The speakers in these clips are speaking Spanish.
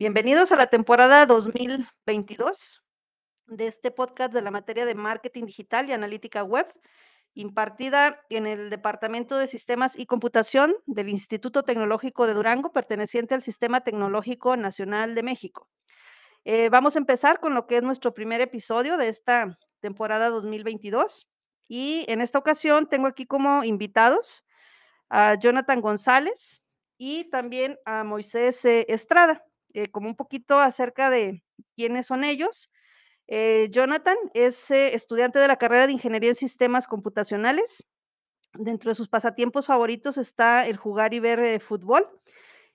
Bienvenidos a la temporada 2022 de este podcast de la materia de marketing digital y analítica web, impartida en el Departamento de Sistemas y Computación del Instituto Tecnológico de Durango, perteneciente al Sistema Tecnológico Nacional de México. Eh, vamos a empezar con lo que es nuestro primer episodio de esta temporada 2022 y en esta ocasión tengo aquí como invitados a Jonathan González y también a Moisés eh, Estrada. Eh, como un poquito acerca de quiénes son ellos. Eh, Jonathan es eh, estudiante de la carrera de Ingeniería en Sistemas Computacionales. Dentro de sus pasatiempos favoritos está el jugar y ver fútbol.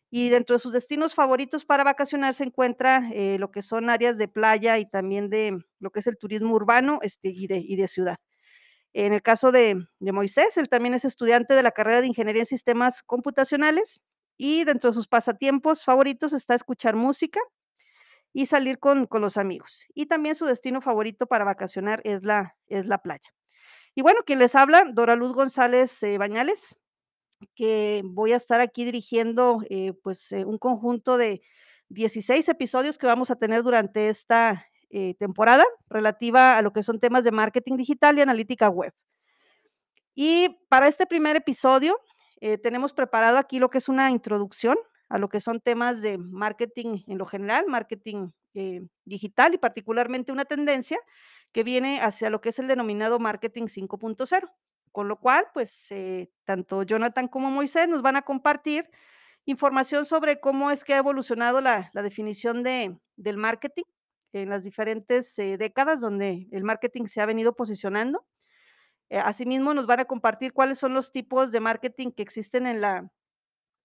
Y dentro de sus destinos favoritos para vacacionar se encuentra lo que son áreas de playa y también de lo que es el turismo urbano este, y, de, y de ciudad. En el caso de, de Moisés, él también es estudiante de la carrera de Ingeniería en Sistemas Computacionales y dentro de sus pasatiempos favoritos está escuchar música y salir con, con los amigos. Y también su destino favorito para vacacionar es la, es la playa. Y bueno, quien les habla, Dora Luz González eh, Bañales, que voy a estar aquí dirigiendo eh, pues eh, un conjunto de 16 episodios que vamos a tener durante esta eh, temporada relativa a lo que son temas de marketing digital y analítica web. Y para este primer episodio eh, tenemos preparado aquí lo que es una introducción a lo que son temas de marketing en lo general, marketing eh, digital y particularmente una tendencia que viene hacia lo que es el denominado marketing 5.0. Con lo cual, pues eh, tanto Jonathan como Moisés nos van a compartir información sobre cómo es que ha evolucionado la, definición de, del marketing en las diferentes décadas donde el marketing se ha venido posicionando eh, asimismo, nos van a compartir cuáles son los tipos de marketing que existen en la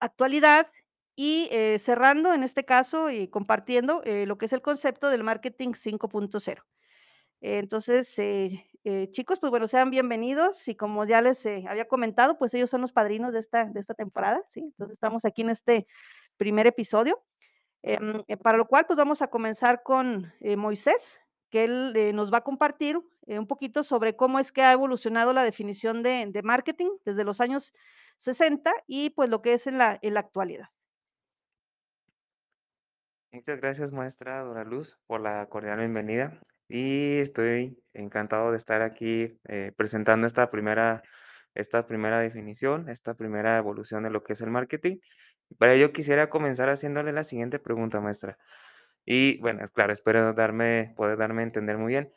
actualidad y eh, cerrando en este caso y compartiendo eh, lo que es el concepto del marketing 5.0. Entonces, chicos, pues bueno, sean bienvenidos y como ya les había comentado, pues ellos son los padrinos de esta, de esta temporada, ¿sí? Entonces estamos aquí en este primer episodio, em, para lo cual pues vamos a comenzar con Moisés, que él nos va a compartir eh, un poquito sobre cómo es que ha evolucionado la definición de, marketing desde los años 60 y pues lo que es en la, en la actualidad. Muchas gracias, maestra Dora Luz, por la cordial bienvenida. Y estoy encantado de estar aquí eh, presentando esta primera, esta primera definición, esta primera evolución de lo que es el marketing. Para ello quisiera comenzar haciéndole la siguiente pregunta, maestra. Y bueno, es claro, espero darme, poder darme a entender muy bien.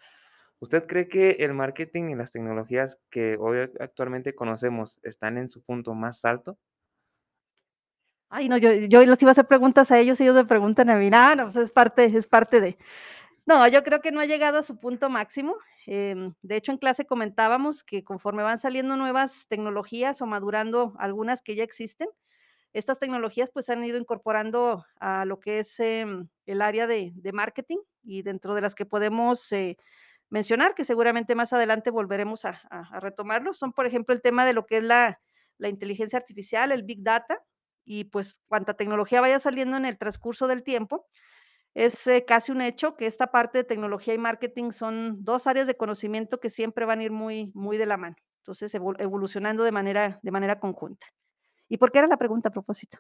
¿Usted cree que el marketing y las tecnologías que hoy actualmente conocemos están en su punto más alto? Ay, no, yo, yo les iba a hacer preguntas a ellos ellos me preguntan a mí, no, no, pues es parte, es parte de, No, yo creo que no ha llegado a su punto máximo. Em, de hecho, en clase comentábamos que conforme van saliendo nuevas tecnologías o madurando algunas que ya existen, estas tecnologías pues han ido incorporando a lo que es em, el área de, de marketing y dentro de las que podemos eh, mencionar, que seguramente más adelante volveremos a, a- a retomarlo, son por ejemplo el tema de lo que es la, inteligencia artificial, el big data y pues cuanta tecnología vaya saliendo en el transcurso del tiempo es, eh, casi un hecho que esta parte de tecnología y marketing son 2 áreas de conocimiento que siempre van a ir muy muy de la mano. Entonces, evol evolucionando de manera de manera conjunta. ¿Y por qué era la pregunta a propósito?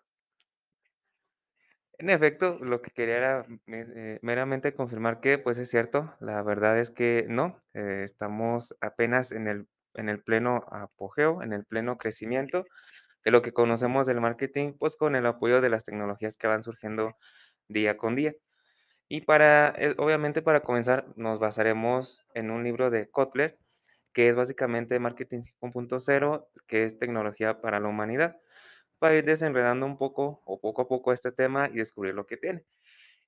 En efecto, lo que quería era eh, meramente confirmar que, pues, es cierto, la verdad es que no, eh, estamos apenas en el en el pleno apogeo, en el pleno crecimiento de lo que conocemos del marketing, pues, con el apoyo de las tecnologías que van surgiendo día con día. Y para, eh, obviamente, para comenzar, nos basaremos en un libro de Kotler, que es básicamente Marketing 5.0, que es tecnología para la humanidad, para ir desenredando un poco o poco a poco este tema y descubrir lo que tiene.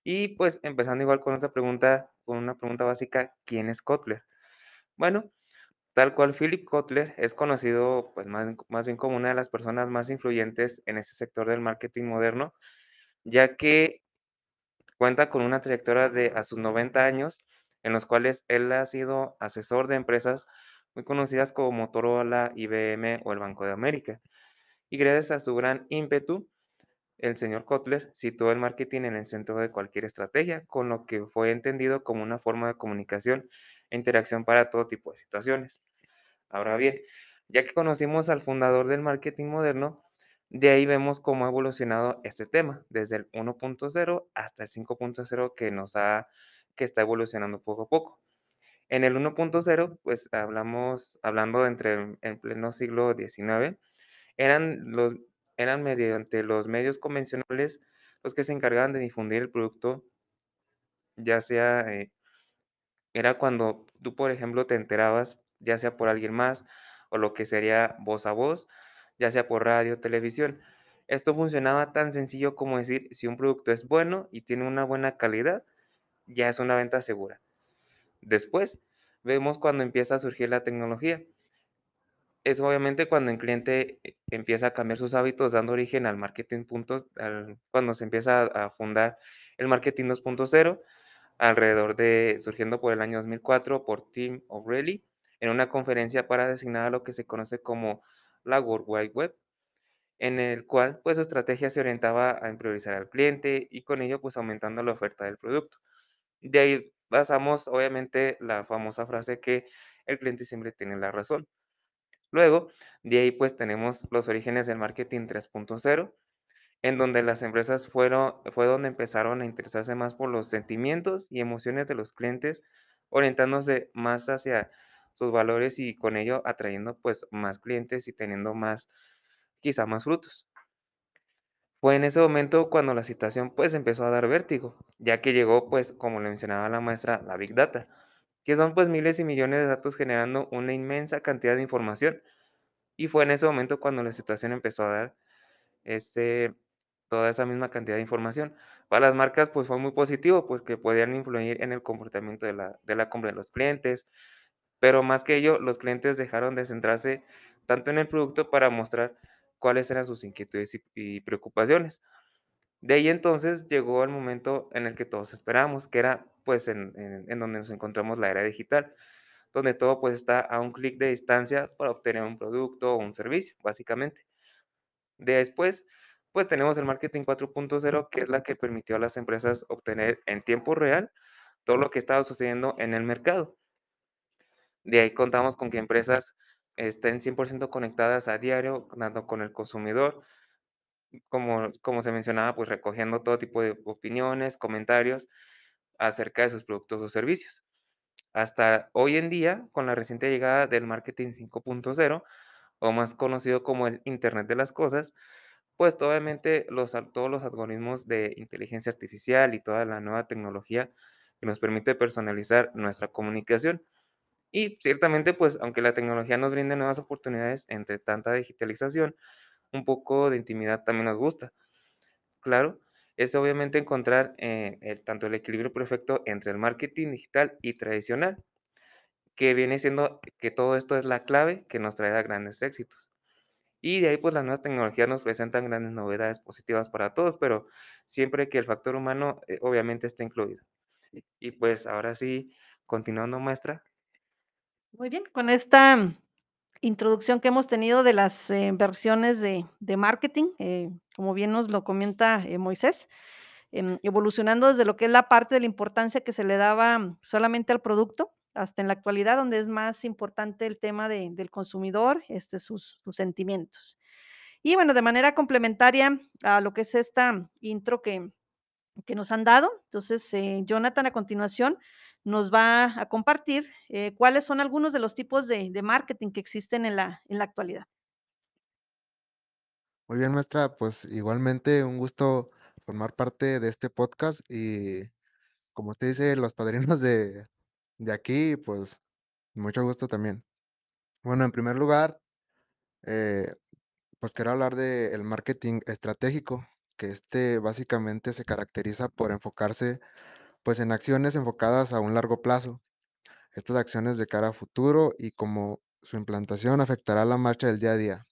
Y pues empezando igual con esta pregunta, con una pregunta básica, ¿quién es Kotler? Bueno, tal cual Philip Kotler es conocido pues más, más bien como una de las personas más influyentes en este sector del marketing moderno, ya que cuenta con una trayectoria de a sus 90 años, en los cuales él ha sido asesor de empresas muy conocidas como Motorola, IBM o el Banco de América. Y gracias a su gran ímpetu, el señor Kotler situó el marketing en el centro de cualquier estrategia, con lo que fue entendido como una forma de comunicación e interacción para todo tipo de situaciones. Ahora bien, ya que conocimos al fundador del marketing moderno, De ahí vemos cómo ha evolucionado este tema, desde el 1.0 hasta el 5.0 que nos ha que está evolucionando poco a poco. En el 1.0, pues hablamos hablando entre en pleno siglo XIX, eran los eran mediante los medios convencionales los que se encargaban de difundir el producto, ya sea, eh, era cuando tú, por ejemplo, te enterabas, ya sea por alguien más o lo que sería voz a voz, ya sea por radio, televisión. Esto funcionaba tan sencillo como decir, si un producto es bueno y tiene una buena calidad, ya es una venta segura. Después, vemos cuando empieza a surgir la tecnología. Es obviamente cuando el cliente e empieza a cambiar sus hábitos, dando origen al marketing puntos cuando se empieza a fundar el marketing 2.0, alrededor de surgiendo por el año 2004 por Tim O'Reilly, en una conferencia para designar lo que se conoce como la World Wide Web, en el cual, pues, su estrategia se orientaba a priorizar al cliente y con ello, pues, aumentando la oferta del producto. De ahí basamos, obviamente, la famosa frase que el cliente siempre tiene la razón. Luego, de ahí, pues, tenemos los orígenes del marketing 3.0, en donde las empresas fueron fue donde empezaron a interesarse más por los sentimientos y emociones de los clientes, orientándose más hacia sus valores y con ello atrayendo, pues, más clientes y teniendo más, quizá más frutos. Fue en ese momento cuando la situación, pues, empezó a dar vértigo, ya que llegó, pues, como le mencionaba la maestra, la Big Data, que son, pues, miles y millones de datos generando una inmensa cantidad de información. Y fue en ese momento cuando la situación empezó a dar, este, toda esa misma cantidad de información. Para las marcas, pues, fue muy positivo, porque podían influir en el comportamiento de la de la compra de los clientes, pero más que ello, los clientes dejaron de centrarse tanto en el producto para mostrar cuáles eran sus inquietudes y y preocupaciones. De ahí entonces llegó el momento en el que todos esperamos, que era, pues, en en en donde nos encontramos la era digital, donde todo, pues, está a un clic de distancia para obtener un producto o un servicio, básicamente. Después, pues, tenemos el marketing 4.0, que es la que permitió a las empresas obtener en tiempo real todo lo que estaba sucediendo en el mercado. De ahí contamos con que empresas estén 100% conectadas a diario, tanto con el consumidor, como como se mencionaba, pues, recogiendo todo tipo de opiniones, comentarios acerca de sus productos o servicios. Hasta hoy en día, con la reciente llegada del marketing 5.0, o más conocido como el Internet de las cosas, pues, obviamente los todos los algoritmos de inteligencia artificial y toda la nueva tecnología que nos permite personalizar nuestra comunicación. Y ciertamente, pues, aunque la tecnología nos brinde nuevas oportunidades entre tanta digitalización, un poco de intimidad también nos gusta. Claro, es obviamente encontrar, eh, el tanto el equilibrio perfecto entre el marketing digital y tradicional, que viene siendo que todo esto es la clave que nos traerá grandes éxitos. Y de ahí, pues, las nuevas tecnologías nos presentan grandes novedades positivas para todos, pero siempre que el factor humano, eh, obviamente esté incluido. Y pues, ahora sí, continuando, maestra. Muy bien, con esta introducción que hemos tenido de las, eh, versiones de de marketing, eh, como bien nos lo comenta, eh, Moisés, em, evolucionando desde lo que es la parte de la importancia que se le daba solamente al producto, hasta en la actualidad, donde es más importante el tema de del consumidor, este, sus sus sentimientos. Y bueno, de manera complementaria a lo que es esta intro que que nos han dado, entonces, Jonathan, a continuación, nos va a compartir, eh, cuáles son algunos de los tipos de de marketing que existen en la en la actualidad. Muy bien, maestra, pues, igualmente un gusto formar parte de este podcast y, como usted dice, los padrinos de de aquí, pues, mucho gusto también. Bueno, en primer lugar, eh, pues, quiero hablar del marketing estratégico, que este básicamente se caracteriza por enfocarse, pues, en acciones enfocadas a un largo plazo. Estas acciones de cara a futuro y cómo su implantación afectará la marcha del día a día.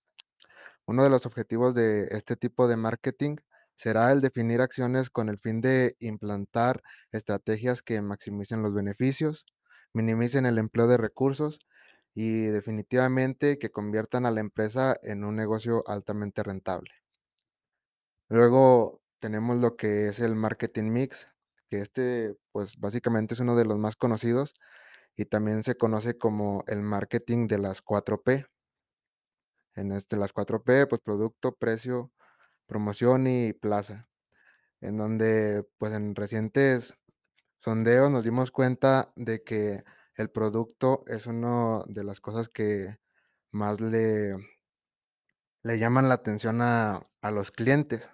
Uno de los objetivos de este tipo de marketing será el definir acciones con el fin de implantar estrategias que maximicen los beneficios, minimicen el empleo de recursos y definitivamente que conviertan a la empresa en un negocio altamente rentable. Luego tenemos lo que es el marketing mix, que este, pues básicamente es uno de los más conocidos y también se conoce como el marketing de las 4P. en este, las 4P, pues producto, precio, promoción y plaza, en donde pues en recientes sondeos nos dimos cuenta de que el producto es una de las cosas que más le, le llaman la atención a, a los clientes.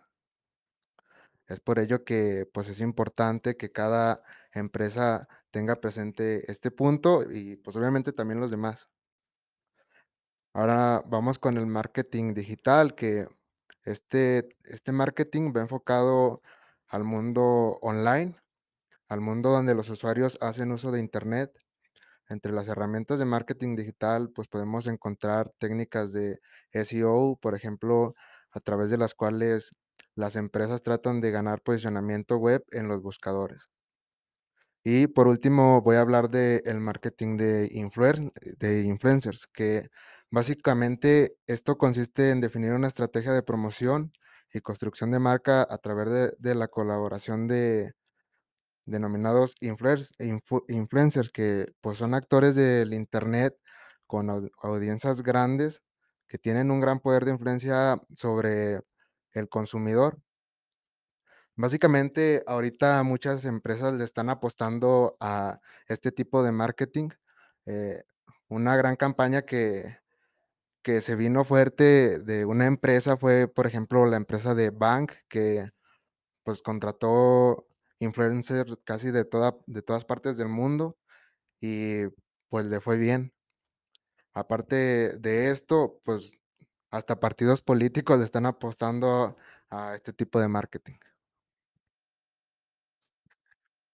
Es por ello que pues es importante que cada empresa tenga presente este punto y pues obviamente también los demás. Ahora vamos con el marketing digital, que este, este marketing va enfocado al mundo online, al mundo donde los usuarios hacen uso de Internet. Entre las herramientas de marketing digital, pues podemos encontrar técnicas de SEO, por ejemplo, a través de las cuales las empresas tratan de ganar posicionamiento web en los buscadores. Y por último, voy a hablar del marketing de, influen- de influencers, que básicamente esto consiste en definir una estrategia de promoción y construcción de marca a través de, la colaboración de denominados influencers, que pues son actores del Internet con au- audiencias grandes que tienen un gran poder de influencia sobre el consumidor. Básicamente, ahorita muchas empresas le están apostando a este tipo de marketing. Eh, una gran campaña que, que se vino fuerte de una empresa fue, por ejemplo, la empresa de Bank, que pues contrató influencers casi de, toda, de todas partes del mundo y pues le fue bien. Aparte de esto, pues hasta partidos políticos le están apostando a este tipo de marketing.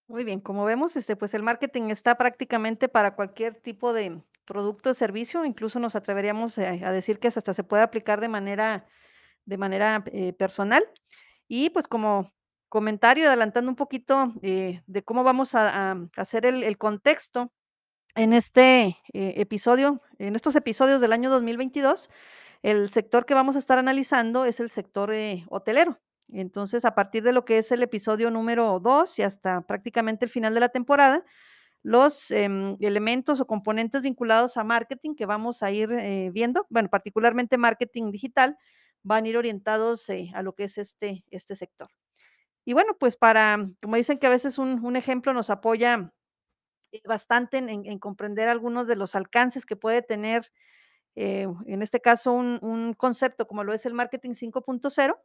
Muy bien, como vemos, este, pues el marketing está prácticamente para cualquier tipo de producto o servicio, incluso nos atreveríamos a, a decir que hasta se puede aplicar de manera, de manera eh, personal. Y pues como comentario, adelantando un poquito eh, de cómo vamos a, hacer el, contexto en este eh, episodio, en estos episodios del año 2022, el sector que vamos a estar analizando es el sector eh, hotelero. Entonces, a partir de lo que es el episodio número 2 y hasta prácticamente el final de la temporada, los em, elementos o componentes vinculados a marketing que vamos a ir eh, viendo, bueno, particularmente marketing digital, van a ir orientados eh, a lo que es este, este sector. Y bueno, pues para, como dicen que a veces un, un ejemplo nos apoya eh, bastante en, en- en comprender algunos de los alcances que puede tener, eh, en este caso, un, un concepto como lo es el marketing 5.0.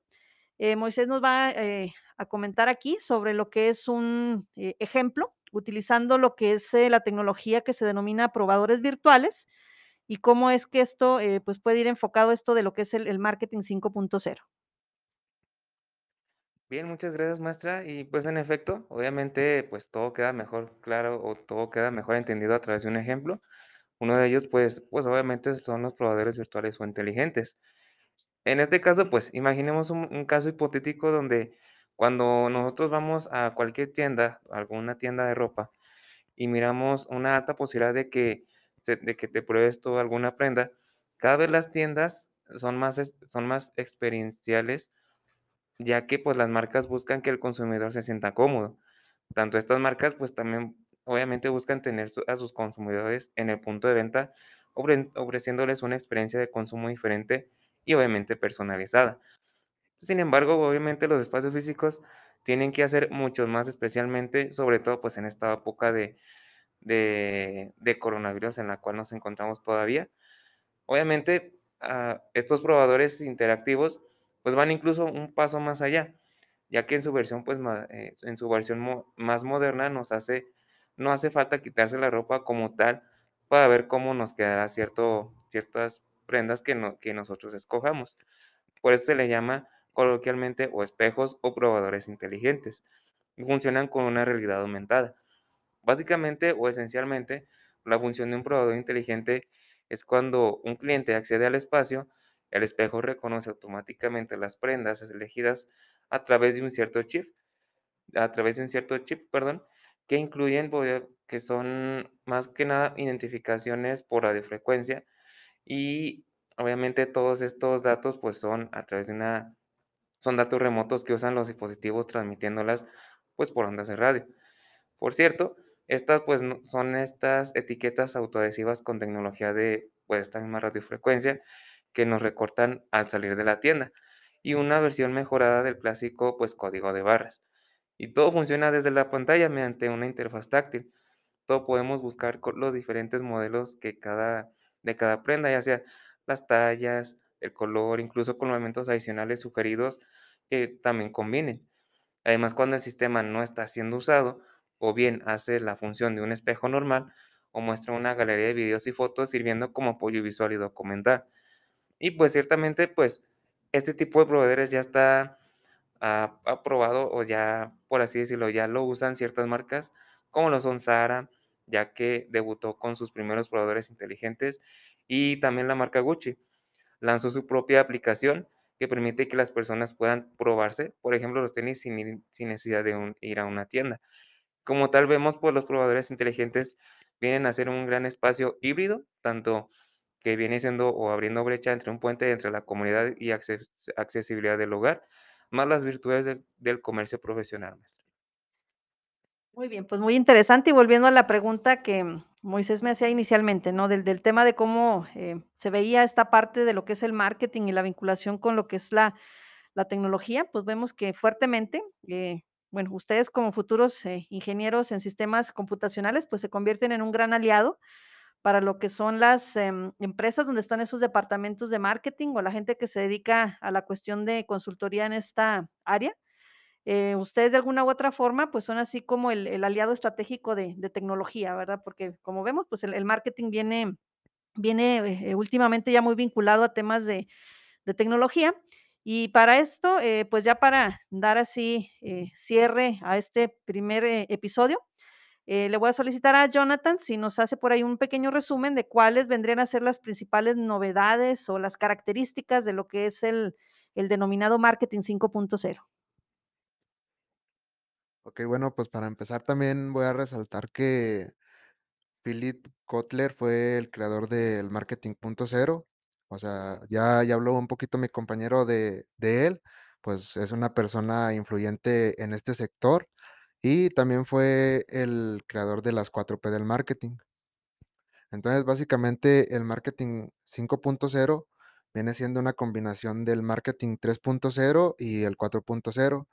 Eh, Moisés nos va eh, a comentar aquí sobre lo que es un eh, ejemplo, utilizando lo que es eh, la tecnología que se denomina probadores virtuales y cómo es que esto eh, pues puede ir enfocado esto de lo que es el, el marketing 5.0. Bien, muchas gracias, maestra. Y pues en efecto, obviamente, pues todo queda mejor claro o todo queda mejor entendido a través de un ejemplo. Uno de ellos, pues, pues obviamente son los probadores virtuales o inteligentes. En este caso, pues imaginemos un, caso hipotético donde cuando nosotros vamos a cualquier tienda, alguna tienda de ropa, y miramos una alta posibilidad de que, de que te pruebes tú alguna prenda, cada vez las tiendas son más, son más experienciales ya que, pues, las marcas buscan que el consumidor se sienta cómodo. Tanto estas marcas, pues, también, obviamente, buscan tener a sus consumidores en el punto de venta, ofreciéndoles una experiencia de consumo diferente y, obviamente, personalizada. Sin embargo, obviamente, los espacios físicos tienen que hacer muchos más, especialmente, sobre todo, pues, en esta época de de coronavirus en la cual nos encontramos todavía. Obviamente, ah, estos probadores interactivos, pues, van incluso un paso más allá, ya que en su versión, pues, eh, en su versión más moderna nos hace no hace falta quitarse la ropa como tal para ver cómo nos quedará cierto ciertas prendas que no que nosotros escojamos. Por eso se le llama coloquialmente o espejos o probadores inteligentes, funcionan con una realidad aumentada. Básicamente o esencialmente, la función de un probador inteligente es cuando un cliente accede al espacio, el espejo reconoce automáticamente las prendas elegidas a través de un cierto chip, a través de un cierto chip, perdón, que incluyen, que son más que nada identificaciones por radiofrecuencia y obviamente todos estos datos, pues, son a través de una son datos remotos que usan los dispositivos transmitiéndolas, pues, por ondas de radio. Por cierto, estas, pues, son estas etiquetas autoadhesivas con tecnología de, pues, esta misma radiofrecuencia, que nos recortan al salir de la tienda y una versión mejorada del clásico pues código de barras. Y todo funciona desde la pantalla mediante una interfaz táctil. Todo podemos buscar los diferentes modelos que cada, de cada prenda, ya sea las tallas, el color, incluso con elementos adicionales sugeridos que también combinen. Además, cuando el sistema no está siendo usado, o bien hace la función de un espejo normal, o muestra una galería de videos y fotos sirviendo como apoyo visual y documental. Y pues ciertamente, pues este tipo de proveedores ya está ah, aprobado o ya, por así decirlo, ya lo usan ciertas marcas, como lo son Zara, ya que debutó con sus primeros proveedores inteligentes, y también la marca Gucci lanzó su propia aplicación que permite que las personas puedan probarse, por ejemplo, los tenis sin, sin necesidad de ir a una tienda. Como tal vemos, pues los probadores inteligentes vienen a ser un gran espacio híbrido, tanto que viene siendo o abriendo brecha entre un puente entre la comunidad y acces- accesibilidad del hogar, más las virtudes del, comercio profesional. maestro. Muy bien, pues muy interesante. Y volviendo a la pregunta que mm, Moisés me hacía inicialmente, ¿no? Del, del tema de cómo eh, se veía esta parte de lo que es el marketing y la vinculación con lo que es la, la tecnología, pues vemos que fuertemente, eh, bueno, ustedes como futuros eh, ingenieros en sistemas computacionales, pues se convierten en un gran aliado para lo que son las em, empresas donde están esos departamentos de marketing o la gente que se dedica a la cuestión de consultoría en esta área eh, ustedes de alguna u otra forma, pues son así como el, aliado estratégico de, tecnología, ¿verdad? Porque como vemos, pues el, marketing viene, viene eh, últimamente ya muy vinculado a temas de, de tecnología. Y para esto, eh, pues ya para dar así cierre a este primer episodio, eh, le voy a solicitar a Jonathan si nos hace por ahí un pequeño resumen de cuáles vendrían a ser las principales novedades o las características de lo que es el, el denominado marketing 5.0. Ok, bueno, pues para empezar también voy a resaltar que Philip Kotler fue el creador del marketing punto cero. O sea, ya, ya habló un poquito mi compañero de, de él, pues es una persona influyente en este sector y también fue el creador de las cuatro p del marketing. Entonces, básicamente el marketing cinco punto cero viene siendo una combinación del marketing tres punto cero y el cuatro punto cero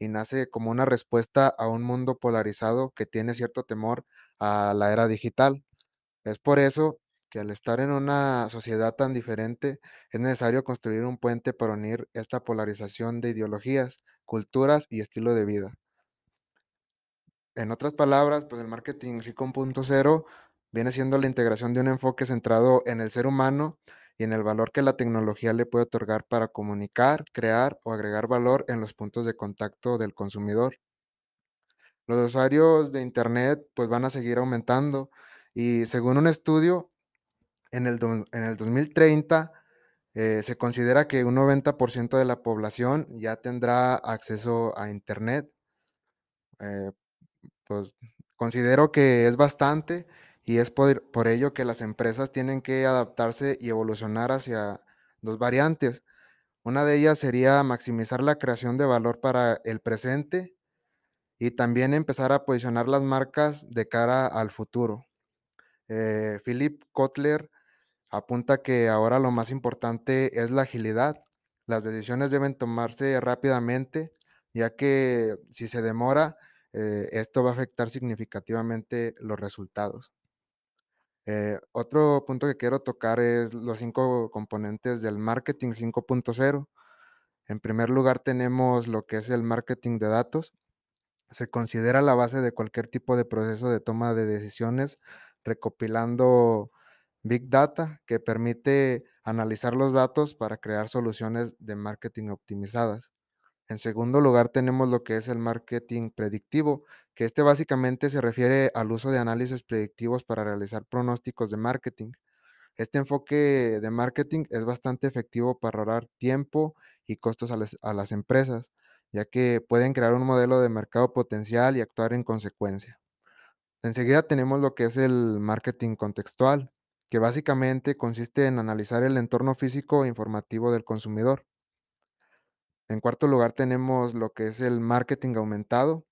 y nace como una respuesta a un mundo polarizado que tiene cierto temor a la era digital. Es por eso que al estar en una sociedad tan diferente, es necesario construir un puente para unir esta polarización de ideologías, culturas y estilo de vida. En otras palabras, pues el marketing 5.0 viene siendo la integración de un enfoque centrado en el ser humano y en el valor que la tecnología le puede otorgar para comunicar, crear o agregar valor en los puntos de contacto del consumidor. Los usuarios de Internet pues van a seguir aumentando y según un estudio, en el, en el 2030 eh, se considera que un 90% de la población ya tendrá acceso a Internet. Eh, pues considero que es bastante y es por, ello que las empresas tienen que adaptarse y evolucionar hacia dos variantes. Una de ellas sería maximizar la creación de valor para el presente y también empezar a posicionar las marcas de cara al futuro. Eh, Philip Kotler apunta que ahora lo más importante es la agilidad. Las decisiones deben tomarse rápidamente, ya que si se demora, eh, esto va a afectar significativamente los resultados. Eh, otro punto que quiero tocar es los cinco componentes del marketing 5.0. En primer lugar tenemos lo que es el marketing de datos. Se considera la base de cualquier tipo de proceso de toma de decisiones, recopilando Big Data, que permite analizar los datos para crear soluciones de marketing optimizadas. En segundo lugar, tenemos lo que es el marketing predictivo, que este básicamente se refiere al uso de análisis predictivos para realizar pronósticos de marketing. Este enfoque de marketing es bastante efectivo para ahorrar tiempo y costos a a las empresas, ya que pueden crear un modelo de mercado potencial y actuar en consecuencia. Enseguida tenemos lo que es el marketing contextual, que básicamente consiste en analizar el entorno físico e informativo del consumidor. En cuarto lugar tenemos lo que es el marketing aumentado,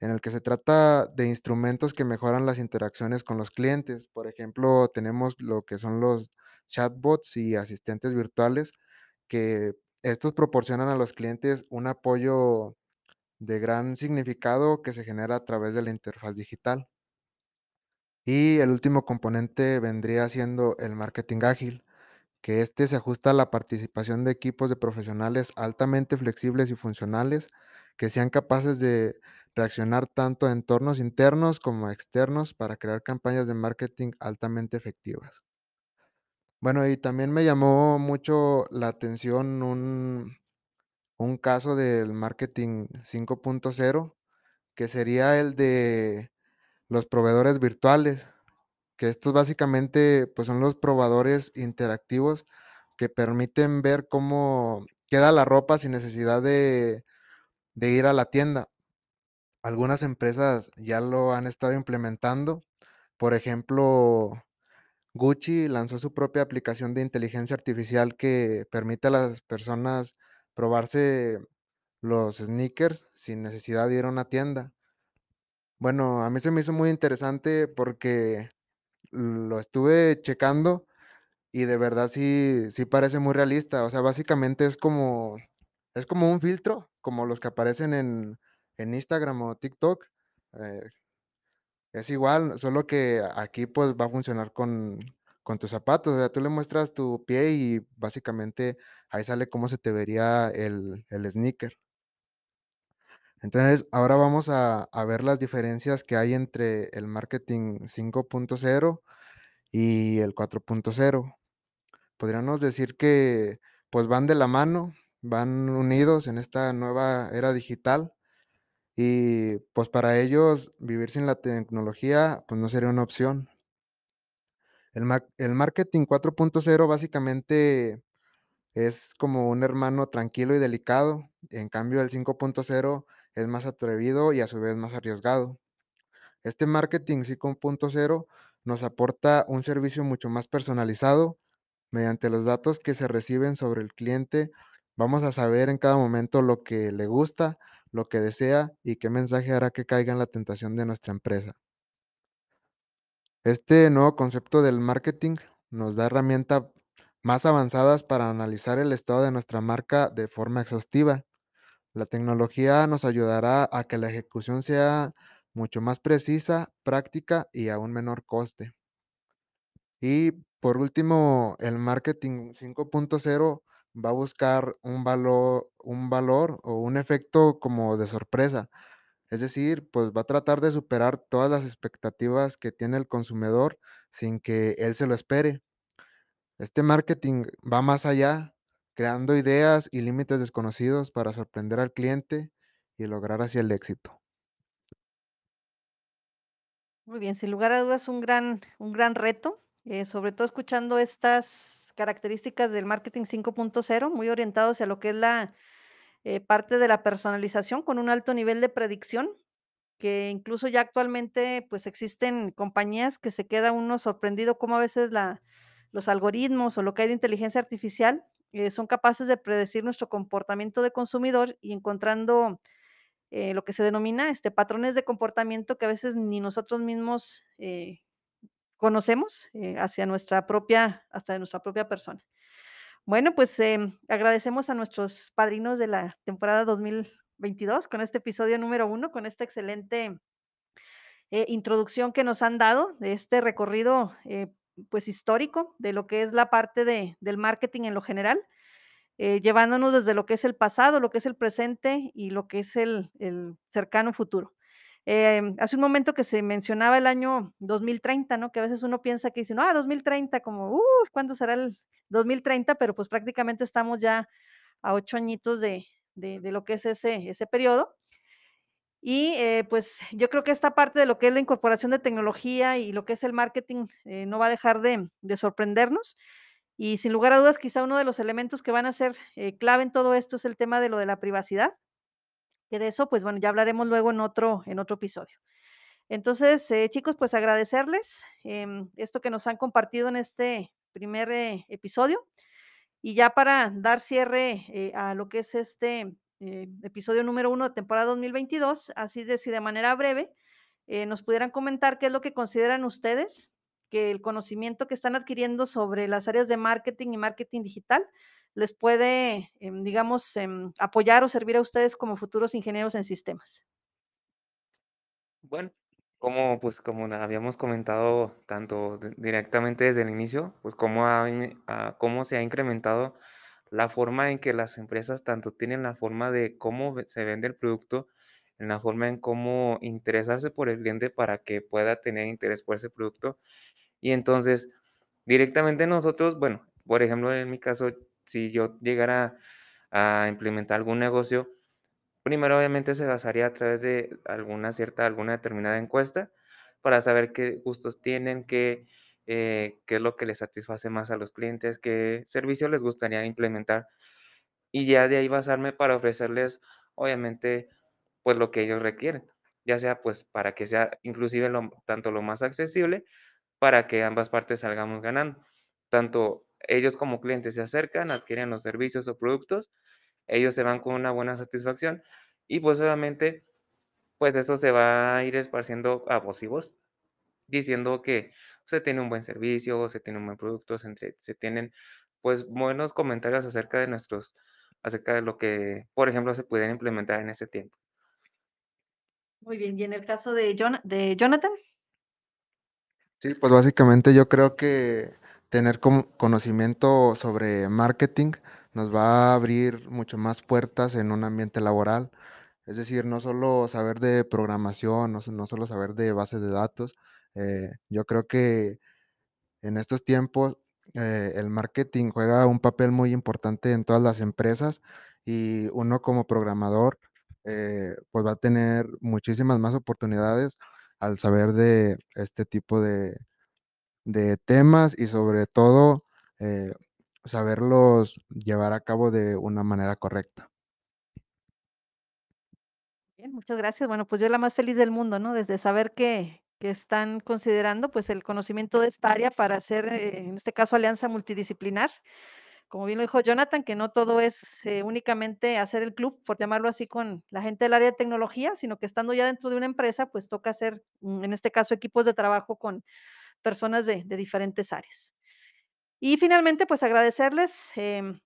en el que se trata de instrumentos que mejoran las interacciones con los clientes. Por ejemplo, tenemos lo que son los chatbots y asistentes virtuales que estos proporcionan a los clientes un apoyo de gran significado que se genera a través de la interfaz digital. Y el último componente vendría siendo el marketing ágil, que este se ajusta a la participación de equipos de profesionales altamente flexibles y funcionales que sean capaces de reaccionar tanto a entornos internos como externos para crear campañas de marketing altamente efectivas. Bueno, y también me llamó mucho la atención un, un caso del marketing 5.0, que sería el de los proveedores virtuales, estos básicamente pues son los probadores interactivos que permiten ver cómo queda la ropa sin necesidad de, de ir a la tienda. Algunas empresas ya lo han estado implementando. Por ejemplo, Gucci lanzó su propia aplicación de inteligencia artificial que permite a las personas probarse los sneakers sin necesidad de ir a una tienda. Bueno, a mí se me hizo muy interesante porque lo estuve checando y de verdad sí, sí parece muy realista. O sea, básicamente es como, es como un filtro, como los que aparecen en, en Instagram o TikTok. eh, es igual, solo que aquí pues va a funcionar con, con tus zapatos. O sea, tú le muestras tu pie y básicamente ahí sale cómo se te vería el, el sneaker. Entonces, ahora vamos a, ver las diferencias que hay entre el marketing 5.0 y el 4.0. Podríamos decir que pues van de la mano, van unidos en esta nueva era digital y pues para ellos vivir sin la tecnología pues no sería una opción. El, el marketing 4.0 básicamente es como un hermano tranquilo y delicado, en cambio el 5.0 es más atrevido y a su vez más arriesgado. Este marketing 5.0 nos aporta un servicio mucho más personalizado. Mediante los datos que se reciben sobre el cliente, vamos a saber en cada momento lo que le gusta, lo que desea y qué mensaje hará que caiga en la tentación de nuestra empresa. Este nuevo concepto del marketing nos da herramientas más avanzadas para analizar el estado de nuestra marca de forma exhaustiva. La tecnología nos ayudará a que la ejecución sea mucho más precisa, práctica y a un menor coste. Y por último, el marketing 5.0 va a buscar un valor, un valor o un efecto como de sorpresa. Es decir, pues va a tratar de superar todas las expectativas que tiene el consumidor sin que él se lo espere. Este marketing va más allá, creando ideas y límites desconocidos para sorprender al cliente y lograr así el éxito. Muy bien, sin lugar a dudas, un gran, un gran reto, eh, sobre todo escuchando estas características del marketing 5.0, muy orientado hacia lo que es la eh, parte de la personalización con un alto nivel de predicción, que incluso ya actualmente pues existen compañías que se queda uno sorprendido cómo a veces la, los algoritmos o lo que hay de inteligencia artificial eh, son capaces de predecir nuestro comportamiento de consumidor y encontrando eh, lo que se denomina este, patrones de comportamiento que a veces ni nosotros mismos eh, conocemos hacia nuestra propia, hasta nuestra propia persona. Bueno, pues em, agradecemos a nuestros padrinos de la temporada 2022 con este episodio número uno, con esta excelente introducción que nos han dado de este recorrido pues histórico de lo que es la parte de, del marketing en lo general eh, llevándonos desde lo que es el pasado, lo que es el presente y lo que es el, el cercano futuro. Em, hace un momento que se mencionaba el año 2030, ¿no? Que a veces uno piensa que dice, no, ah, 2030, como, uh, ¿cuándo será el 2030? Pero pues prácticamente estamos ya a ocho añitos de, de, de lo que es ese, ese periodo. Y eh, pues yo creo que esta parte de lo que es la incorporación de tecnología y lo que es el marketing eh, no va a dejar de, de sorprendernos. Y sin lugar a dudas, quizá uno de los elementos que van a ser eh, clave en todo esto es el tema de lo de la privacidad, que de eso, pues bueno, ya hablaremos luego en otro, en otro episodio. Entonces, chicos, pues agradecerles em, esto que nos han compartido en este primer episodio. Y ya para dar cierre a lo que es este eh, episodio número uno de temporada 2022, así de si de manera breve eh, nos pudieran comentar qué es lo que consideran ustedes que el conocimiento que están adquiriendo sobre las áreas de marketing y marketing digital les puede, em, digamos, em, apoyar o servir a ustedes como futuros ingenieros en sistemas? Bueno, como, pues, como habíamos comentado tanto di directamente desde el inicio, pues, cómo ha cómo se ha incrementado la forma en que las empresas tanto tienen la forma de cómo se vende el producto, en la forma en cómo interesarse por el cliente para que pueda tener interés por ese producto. Y entonces, directamente nosotros, bueno, por ejemplo, en mi caso, si yo llegara a implementar algún negocio, primero, obviamente, se basaría a través de alguna cierta alguna determinada encuesta para saber qué gustos tienen, qué, eh, qué es lo que les satisface más a los clientes, qué servicio les gustaría implementar. Y ya de ahí basarme para ofrecerles, obviamente, pues, lo que ellos requieren, ya sea, pues, para que sea inclusive lo tanto lo más accesible, para que ambas partes salgamos ganando. Tanto ellos como clientes se acercan, adquieren los servicios o productos, ellos se van con una buena satisfacción y, pues, obviamente, pues, eso se va a ir esparciendo a voz y diciendo que se tiene un buen servicio, se tiene un buen producto, se entre se tienen, pues, buenos comentarios acerca de nuestros acerca de lo que, por ejemplo, se pudiera implementar en ese tiempo. Muy bien, ¿y en el caso de Jona de Jonathan? Sí, pues, básicamente, yo creo que tener conocimiento sobre marketing nos va a abrir mucho más puertas en un ambiente laboral. Es decir, no solo saber de programación, no no solo saber de bases de datos, eh, yo creo que en estos tiempos, eh, el marketing juega un papel muy importante en todas las empresas, y uno como programador, eh, pues, va a tener muchísimas más oportunidades al saber de este tipo de de temas y, sobre todo, saberlos llevar a cabo de una manera correcta. Bien, muchas gracias. Bueno, pues, yo la más feliz del mundo, ¿no? Desde saber que que están considerando, pues, el conocimiento de esta área para hacer, eh, en este caso, alianza multidisciplinar. Como bien lo dijo Jonathan, que no todo es, eh, únicamente hacer el club, por llamarlo así, con la gente del área de tecnología, sino que estando ya dentro de una empresa, pues, toca hacer, mm, en este caso, equipos de trabajo con personas de de diferentes áreas. Y finalmente, pues, agradecerles, em,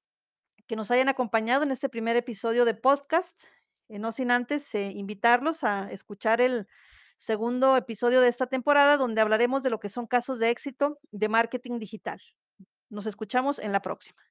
que nos hayan acompañado en este primer episodio de podcast, eh, no sin antes, invitarlos a escuchar el segundo episodio de esta temporada donde hablaremos de lo que son casos de éxito de marketing digital. Nos escuchamos en la próxima.